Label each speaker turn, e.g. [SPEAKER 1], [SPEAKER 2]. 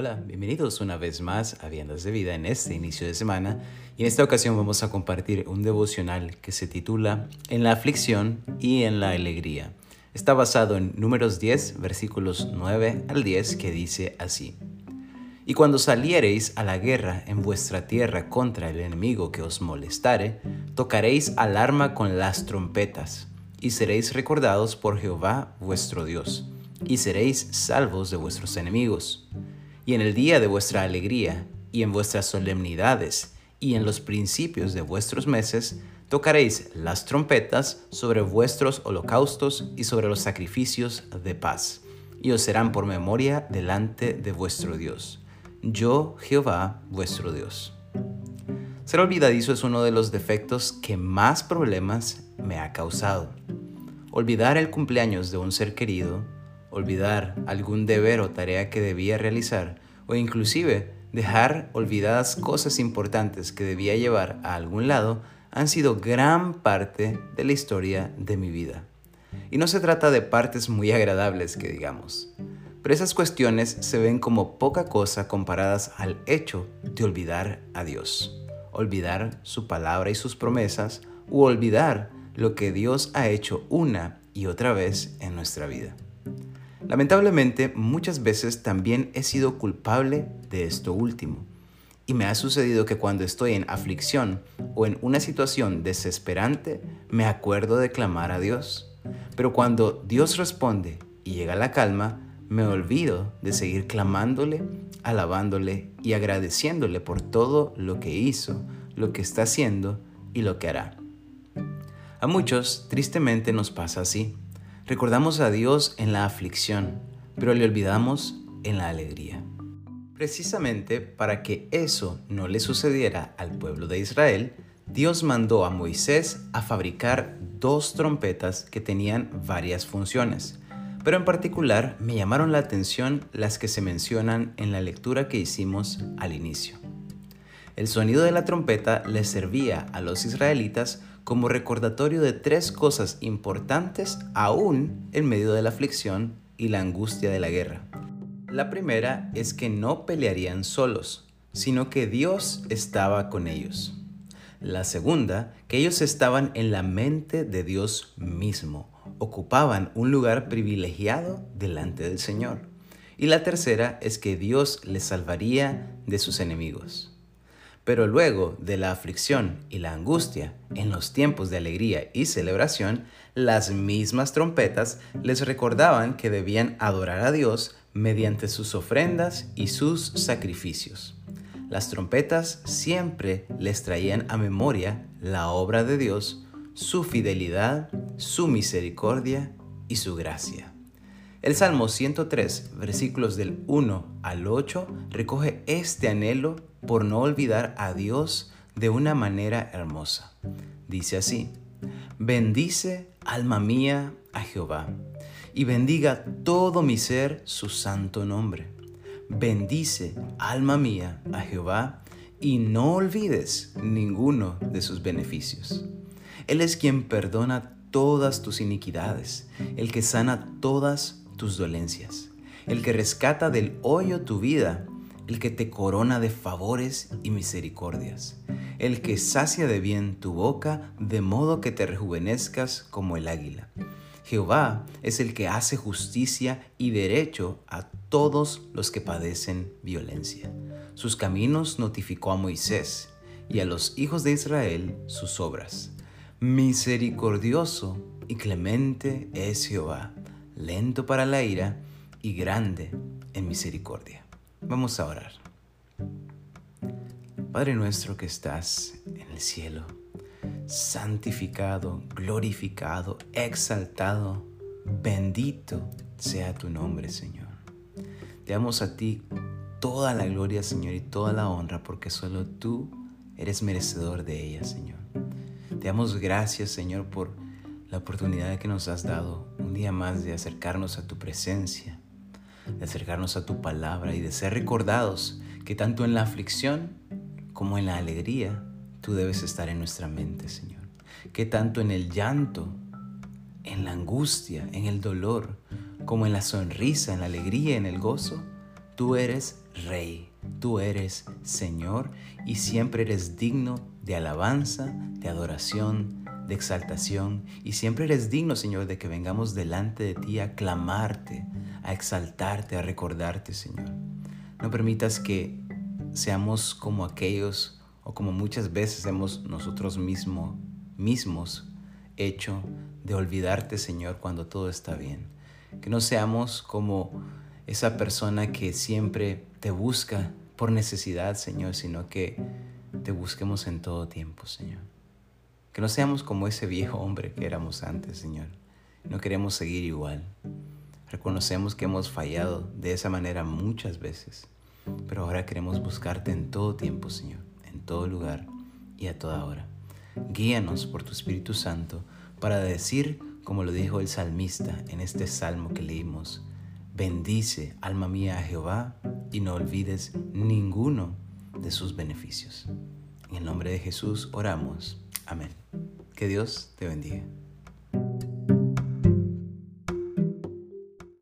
[SPEAKER 1] Hola, bienvenidos una vez más a Viandas de Vida en este inicio de semana y en esta ocasión vamos a compartir un devocional que se titula En la aflicción y en la alegría. Está basado en Números 10, versículos 9 al 10 que dice así. Y cuando saliereis a la guerra en vuestra tierra contra el enemigo que os molestare, tocaréis alarma con las trompetas y seréis recordados por Jehová vuestro Dios y seréis salvos de vuestros enemigos y en el día de vuestra alegría, y en vuestras solemnidades, y en los principios de vuestros meses, tocaréis las trompetas sobre vuestros holocaustos y sobre los sacrificios de paz, y os serán por memoria delante de vuestro Dios. Yo, Jehová, vuestro Dios. Ser olvidadizo es uno de los defectos que más problemas me ha causado. Olvidar el cumpleaños de un ser querido, olvidar algún deber o tarea que debía realizar o inclusive dejar olvidadas cosas importantes que debía llevar a algún lado han sido gran parte de la historia de mi vida. Y no se trata de partes muy agradables que digamos, pero esas cuestiones se ven como poca cosa comparadas al hecho de olvidar a Dios, olvidar su palabra y sus promesas, u olvidar lo que Dios ha hecho una y otra vez en nuestra vida. Lamentablemente, muchas veces también he sido culpable de esto último. Y me ha sucedido que cuando estoy en aflicción o en una situación desesperante, me acuerdo de clamar a Dios. Pero cuando Dios responde y llega la calma, me olvido de seguir clamándole, alabándole y agradeciéndole por todo lo que hizo, lo que está haciendo y lo que hará. A muchos, tristemente, nos pasa así. Recordamos a Dios en la aflicción, pero le olvidamos en la alegría. Precisamente para que eso no le sucediera al pueblo de Israel, Dios mandó a Moisés a fabricar dos trompetas que tenían varias funciones, pero en particular me llamaron la atención las que se mencionan en la lectura que hicimos al inicio. El sonido de la trompeta les servía a los israelitas como recordatorio de tres cosas importantes aún en medio de la aflicción y la angustia de la guerra. La primera es que no pelearían solos, sino que Dios estaba con ellos. La segunda, que ellos estaban en la mente de Dios mismo, ocupaban un lugar privilegiado delante del Señor. Y la tercera es que Dios les salvaría de sus enemigos. Pero luego de la aflicción y la angustia, en los tiempos de alegría y celebración, las mismas trompetas les recordaban que debían adorar a Dios mediante sus ofrendas y sus sacrificios. Las trompetas siempre les traían a memoria la obra de Dios, su fidelidad, su misericordia y su gracia. El Salmo 103, versículos del 1 al 8, recoge este anhelo por no olvidar a Dios de una manera hermosa. Dice así, bendice alma mía a Jehová, y bendiga todo mi ser su santo nombre. Bendice alma mía a Jehová, y no olvides ninguno de sus beneficios. Él es quien perdona todas tus iniquidades, el que sana todas tus dolencias, el que rescata del hoyo tu vida, el que te corona de favores y misericordias, el que sacia de bien tu boca, de modo que te rejuvenezcas como el águila. Jehová es el que hace justicia y derecho a todos los que padecen violencia. Sus caminos notificó a Moisés y a los hijos de Israel sus obras. Misericordioso y clemente es Jehová lento para la ira y grande en misericordia. Vamos a orar. Padre nuestro que estás en el cielo, santificado, glorificado, exaltado, bendito sea tu nombre, Señor. Te damos a ti toda la gloria, Señor, y toda la honra, porque solo tú eres merecedor de ella, Señor. Te damos gracias, Señor, por la oportunidad que nos has dado un día más de acercarnos a tu presencia, de acercarnos a tu palabra y de ser recordados que tanto en la aflicción como en la alegría tú debes estar en nuestra mente, Señor. Que tanto en el llanto, en la angustia, en el dolor, como en la sonrisa, en la alegría, en el gozo, Tú eres Rey, tú eres Señor y siempre eres digno de alabanza, de adoración, de exaltación y siempre eres digno, Señor, de que vengamos delante de ti a clamarte, a exaltarte, a recordarte, Señor. No permitas que seamos como aquellos o como muchas veces hemos nosotros mismos mismos hecho de olvidarte, Señor, cuando todo está bien. Que no seamos como esa persona que siempre te busca por necesidad, Señor, sino que te busquemos en todo tiempo, Señor. Que no seamos como ese viejo hombre que éramos antes, Señor. No queremos seguir igual. Reconocemos que hemos fallado de esa manera muchas veces, pero ahora queremos buscarte en todo tiempo, Señor, en todo lugar y a toda hora. Guíanos por tu Espíritu Santo para decir, como lo dijo el salmista en este salmo que leímos, bendice, alma mía, a Jehová y no olvides ninguno de sus beneficios. En el nombre de Jesús oramos. Amén. Que Dios te bendiga.